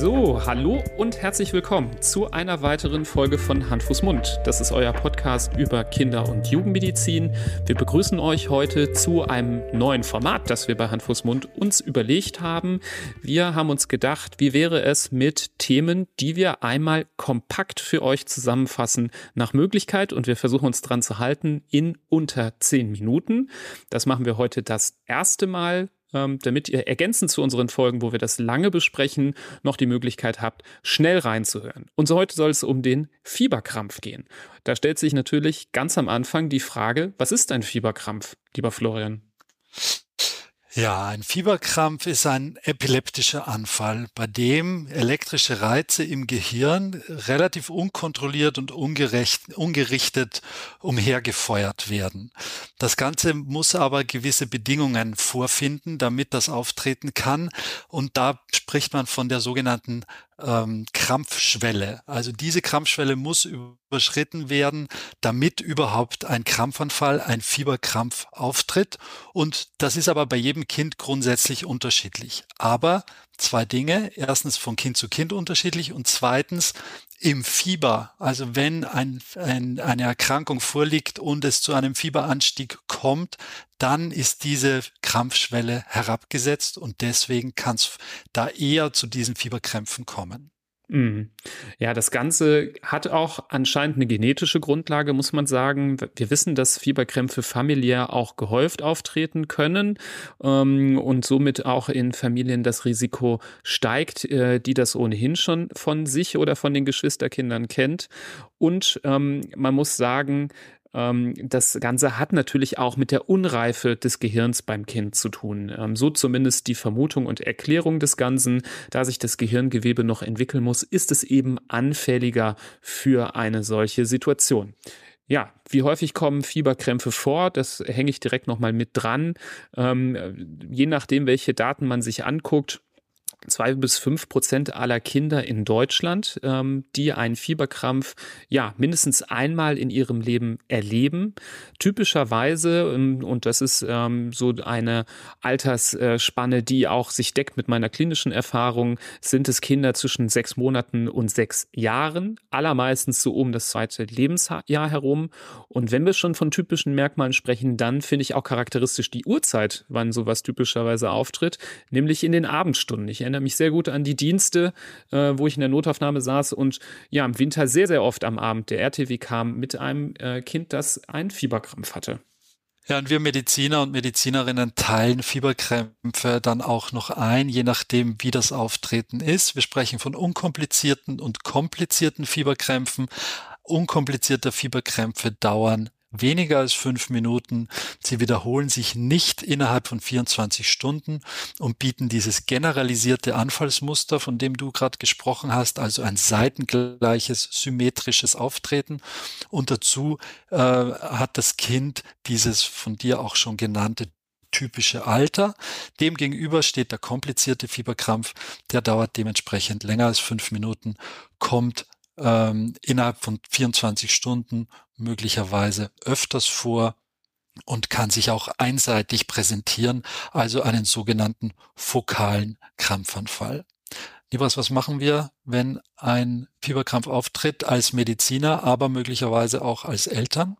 So, hallo und herzlich willkommen zu einer weiteren Folge von Hand, Fuß, Mund. Das ist euer Podcast über Kinder- und Jugendmedizin. Wir begrüßen euch heute zu einem neuen Format, das wir bei Hand, Fuß, Mund uns überlegt haben. Wir haben uns gedacht, wie wäre es mit Themen, die wir einmal kompakt für euch zusammenfassen nach Möglichkeit und wir versuchen uns dran zu halten in unter zehn Minuten. Das machen wir heute das erste Mal ähm, damit ihr ergänzend zu unseren Folgen, wo wir das lange besprechen, noch die Möglichkeit habt, schnell reinzuhören. Und so heute soll es um den Fieberkrampf gehen. Da stellt sich natürlich ganz am Anfang die Frage, was ist ein Fieberkrampf, lieber Florian? Ja, ein Fieberkrampf ist ein epileptischer Anfall, bei dem elektrische Reize im Gehirn relativ unkontrolliert und ungerichtet umhergefeuert werden. Das Ganze muss aber gewisse Bedingungen vorfinden, damit das auftreten kann. Und da spricht man von der sogenannten ähm, Krampfschwelle. Also diese Krampfschwelle muss überschritten werden, damit überhaupt ein Krampfanfall, ein Fieberkrampf auftritt. Und das ist aber bei jedem Kind grundsätzlich unterschiedlich. Aber zwei Dinge. Erstens von Kind zu Kind unterschiedlich und zweitens im Fieber, also wenn ein, ein, eine Erkrankung vorliegt und es zu einem Fieberanstieg kommt, dann ist diese Krampfschwelle herabgesetzt und deswegen kann es da eher zu diesen Fieberkrämpfen kommen. Mhm. Ja, das Ganze hat auch anscheinend eine genetische Grundlage, muss man sagen. Wir wissen, dass Fieberkrämpfe familiär auch gehäuft auftreten können ähm, und somit auch in Familien das Risiko steigt, äh, die das ohnehin schon von sich oder von den Geschwisterkindern kennt. Und ähm, man muss sagen, das Ganze hat natürlich auch mit der Unreife des Gehirns beim Kind zu tun. Ähm, so zumindest die Vermutung und Erklärung des Ganzen. Da sich das Gehirngewebe noch entwickeln muss, ist es eben anfälliger für eine solche Situation. Ja, wie häufig kommen Fieberkrämpfe vor? Das hänge ich direkt nochmal mit dran. Ähm, je nachdem, welche Daten man sich anguckt, zwei bis fünf Prozent aller Kinder in Deutschland, ähm, die einen Fieberkrampf ja mindestens einmal in ihrem Leben erleben. Typischerweise, ähm, und das ist ähm, so eine Altersspanne, die auch sich deckt mit meiner klinischen Erfahrung, sind es Kinder zwischen sechs Monaten und sechs Jahren, allermeistens so um das zweite Lebensjahr herum. Und wenn wir schon von typischen Merkmalen sprechen, dann finde ich auch charakteristisch die Uhrzeit, wann sowas typischerweise auftritt, nämlich in den Abendstunden. Ich erinnere mich sehr gut an die Dienste, äh, wo ich in der Notaufnahme saß und ja, im Winter sehr, sehr oft am Abend der RTW kam mit einem äh, Kind, das einen Fieberkrampf hatte. Ja, und wir Mediziner und Medizinerinnen teilen Fieberkrämpfe dann auch noch ein, je nachdem, wie das Auftreten ist. Wir sprechen von unkomplizierten und komplizierten Fieberkrämpfen. Unkomplizierte Fieberkrämpfe dauern weniger als fünf Minuten. Sie wiederholen sich nicht innerhalb von 24 Stunden und bieten dieses generalisierte Anfallsmuster, von dem du gerade gesprochen hast, also ein seitengleiches, symmetrisches Auftreten. Und dazu äh, hat das Kind dieses von dir auch schon genannte typische Alter. Demgegenüber steht der komplizierte Fieberkrampf, der dauert dementsprechend länger als fünf Minuten, kommt ähm, innerhalb von 24 Stunden möglicherweise öfters vor und kann sich auch einseitig präsentieren, also einen sogenannten fokalen Krampfanfall. Libras, was machen wir, wenn ein Fieberkrampf auftritt als Mediziner, aber möglicherweise auch als Eltern?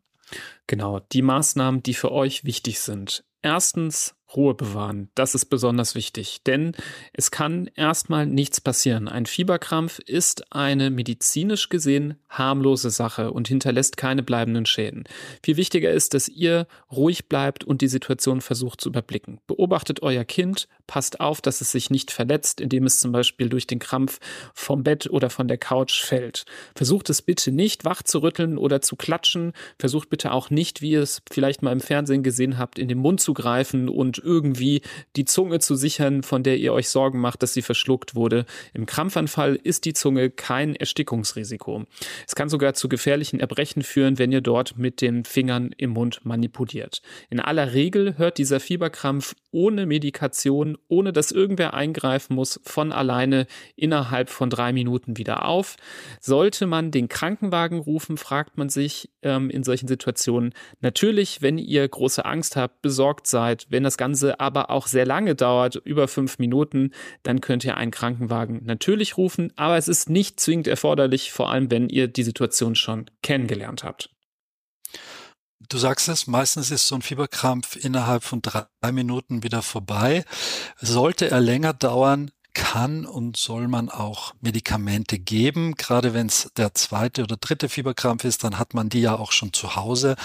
Genau, die Maßnahmen, die für euch wichtig sind. Erstens Ruhe bewahren. Das ist besonders wichtig, denn es kann erstmal nichts passieren. Ein Fieberkrampf ist eine medizinisch gesehen harmlose Sache und hinterlässt keine bleibenden Schäden. Viel wichtiger ist, dass ihr ruhig bleibt und die Situation versucht zu überblicken. Beobachtet euer Kind, passt auf, dass es sich nicht verletzt, indem es zum Beispiel durch den Krampf vom Bett oder von der Couch fällt. Versucht es bitte nicht wach zu rütteln oder zu klatschen. Versucht bitte auch nicht, wie ihr es vielleicht mal im Fernsehen gesehen habt, in den Mund zu greifen und irgendwie die Zunge zu sichern, von der ihr euch Sorgen macht, dass sie verschluckt wurde. Im Krampfanfall ist die Zunge kein Erstickungsrisiko. Es kann sogar zu gefährlichen Erbrechen führen, wenn ihr dort mit den Fingern im Mund manipuliert. In aller Regel hört dieser Fieberkrampf ohne Medikation, ohne dass irgendwer eingreifen muss, von alleine innerhalb von drei Minuten wieder auf. Sollte man den Krankenwagen rufen, fragt man sich ähm, in solchen Situationen natürlich, wenn ihr große Angst habt, besorgt seid, wenn das Ganze aber auch sehr lange dauert, über fünf Minuten, dann könnt ihr einen Krankenwagen natürlich rufen, aber es ist nicht zwingend erforderlich, vor allem wenn ihr die Situation schon kennengelernt habt. Du sagst es, meistens ist so ein Fieberkrampf innerhalb von drei Minuten wieder vorbei. Sollte er länger dauern, kann und soll man auch Medikamente geben. Gerade wenn es der zweite oder dritte Fieberkrampf ist, dann hat man die ja auch schon zu Hause.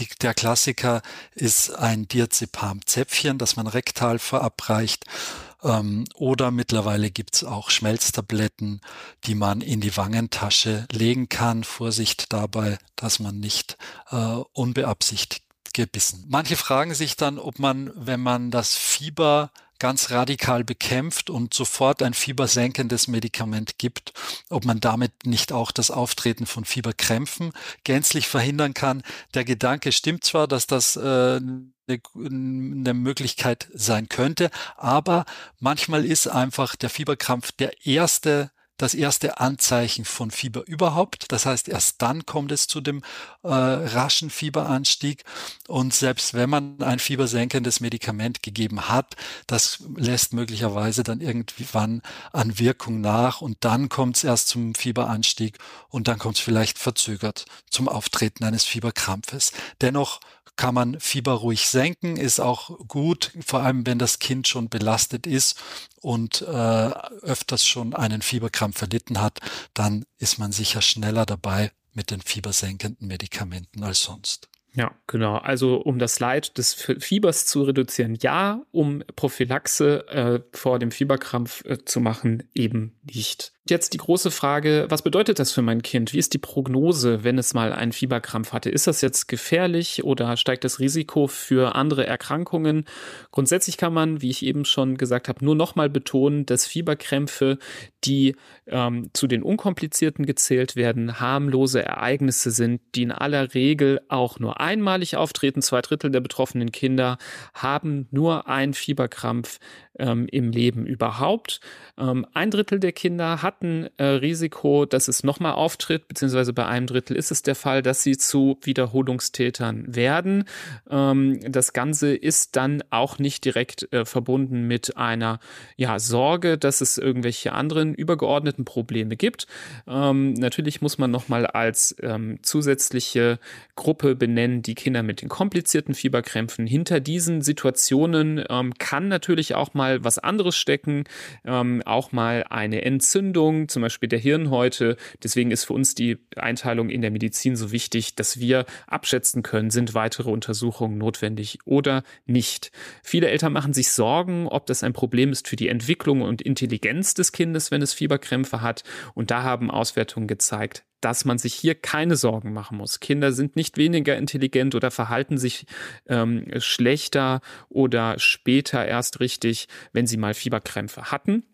Die, der Klassiker ist ein Diazepam-Zäpfchen, das man rektal verabreicht. Ähm, oder mittlerweile gibt's auch Schmelztabletten, die man in die Wangentasche legen kann. Vorsicht dabei, dass man nicht äh, unbeabsichtigt gebissen. Manche fragen sich dann, ob man, wenn man das Fieber ganz radikal bekämpft und sofort ein fiebersenkendes Medikament gibt, ob man damit nicht auch das Auftreten von Fieberkrämpfen gänzlich verhindern kann. Der Gedanke stimmt zwar, dass das äh, eine Möglichkeit sein könnte. Aber manchmal ist einfach der Fieberkrampf der erste das erste Anzeichen von Fieber überhaupt. Das heißt, erst dann kommt es zu dem äh, raschen Fieberanstieg. Und selbst wenn man ein fiebersenkendes Medikament gegeben hat, das lässt möglicherweise dann irgendwann an Wirkung nach und dann kommt es erst zum Fieberanstieg und dann kommt es vielleicht verzögert zum Auftreten eines Fieberkrampfes. Dennoch kann man Fieber ruhig senken, ist auch gut, vor allem wenn das Kind schon belastet ist und äh, öfters schon einen Fieberkrampf erlitten hat, dann ist man sicher schneller dabei mit den fiebersenkenden Medikamenten als sonst. Ja, genau. Also um das Leid des Fiebers zu reduzieren, ja, um Prophylaxe äh, vor dem Fieberkrampf äh, zu machen, eben nicht. Jetzt die große Frage, was bedeutet das für mein Kind? Wie ist die Prognose, wenn es mal einen Fieberkrampf hatte? Ist das jetzt gefährlich oder steigt das Risiko für andere Erkrankungen? Grundsätzlich kann man, wie ich eben schon gesagt habe, nur nochmal betonen, dass Fieberkrämpfe, die ähm, zu den unkomplizierten gezählt werden, harmlose Ereignisse sind, die in aller Regel auch nur einmalig auftreten. Zwei Drittel der betroffenen Kinder haben nur einen Fieberkrampf ähm, im Leben überhaupt. Ähm, ein Drittel der Kinder hatten äh, Risiko, dass es nochmal auftritt, beziehungsweise bei einem Drittel ist es der Fall, dass sie zu Wiederholungstätern werden. Ähm, das Ganze ist dann auch nicht direkt äh, verbunden mit einer ja, Sorge, dass es irgendwelche anderen übergeordneten Probleme gibt. Ähm, natürlich muss man nochmal als ähm, zusätzliche Gruppe benennen, die Kinder mit den komplizierten Fieberkrämpfen. Hinter diesen Situationen ähm, kann natürlich auch mal mal was anderes stecken, ähm, auch mal eine Entzündung, zum Beispiel der Hirnhäute. Deswegen ist für uns die Einteilung in der Medizin so wichtig, dass wir abschätzen können, sind weitere Untersuchungen notwendig oder nicht. Viele Eltern machen sich Sorgen, ob das ein Problem ist für die Entwicklung und Intelligenz des Kindes, wenn es Fieberkrämpfe hat. Und da haben Auswertungen gezeigt, dass man sich hier keine Sorgen machen muss. Kinder sind nicht weniger intelligent oder verhalten sich ähm, schlechter oder später erst richtig, wenn sie mal Fieberkrämpfe hatten.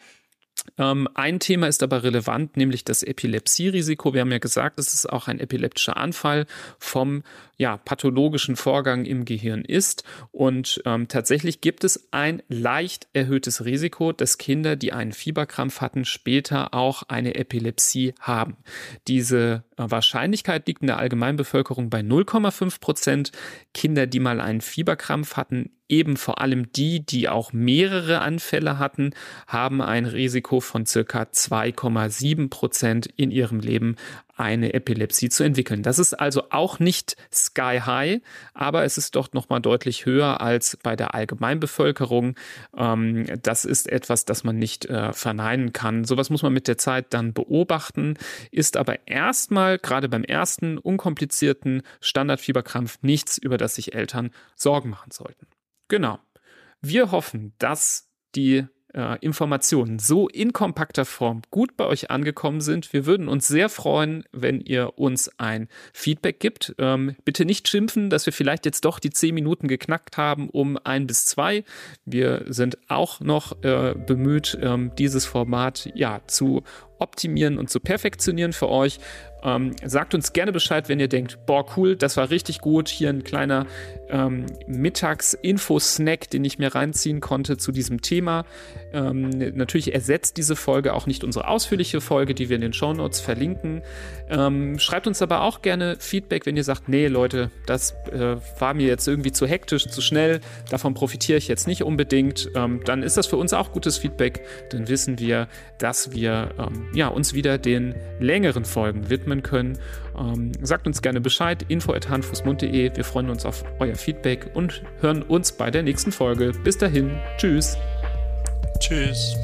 Ähm, ein Thema ist aber relevant, nämlich das Epilepsierisiko. Wir haben ja gesagt, dass es auch ein epileptischer Anfall vom ja, pathologischen Vorgang im Gehirn ist. Und ähm, tatsächlich gibt es ein leicht erhöhtes Risiko, dass Kinder, die einen Fieberkrampf hatten, später auch eine Epilepsie haben. Diese äh, Wahrscheinlichkeit liegt in der Allgemeinbevölkerung bei 0,5 Prozent. Kinder, die mal einen Fieberkrampf hatten, eben vor allem die, die auch mehrere Anfälle hatten, haben ein Risiko von circa 2,7 Prozent in ihrem Leben eine Epilepsie zu entwickeln. Das ist also auch nicht sky high, aber es ist doch nochmal deutlich höher als bei der Allgemeinbevölkerung. Ähm, das ist etwas, das man nicht äh, verneinen kann. Sowas muss man mit der Zeit dann beobachten, ist aber erstmal gerade beim ersten unkomplizierten Standardfieberkrampf nichts, über das sich Eltern Sorgen machen sollten. Genau. Wir hoffen, dass die äh, Informationen so in kompakter Form gut bei euch angekommen sind. Wir würden uns sehr freuen, wenn ihr uns ein Feedback gibt. Ähm, bitte nicht schimpfen, dass wir vielleicht jetzt doch die zehn Minuten geknackt haben um ein bis zwei. Wir sind auch noch äh, bemüht, ähm, dieses Format ja zu optimieren und zu perfektionieren für euch. Ähm, sagt uns gerne Bescheid, wenn ihr denkt, boah, cool, das war richtig gut. Hier ein kleiner ähm, Mittags-Info-Snack, den ich mir reinziehen konnte zu diesem Thema. Ähm, natürlich ersetzt diese Folge auch nicht unsere ausführliche Folge, die wir in den Shownotes verlinken. Ähm, schreibt uns aber auch gerne Feedback, wenn ihr sagt, nee, Leute, das äh, war mir jetzt irgendwie zu hektisch, zu schnell, davon profitiere ich jetzt nicht unbedingt. Ähm, dann ist das für uns auch gutes Feedback. Dann wissen wir, dass wir ähm, ja, uns wieder den längeren Folgen widmen können. Ähm, sagt uns gerne Bescheid, info.handfußmund.de. Wir freuen uns auf euer Feedback und hören uns bei der nächsten Folge. Bis dahin, tschüss. Tschüss.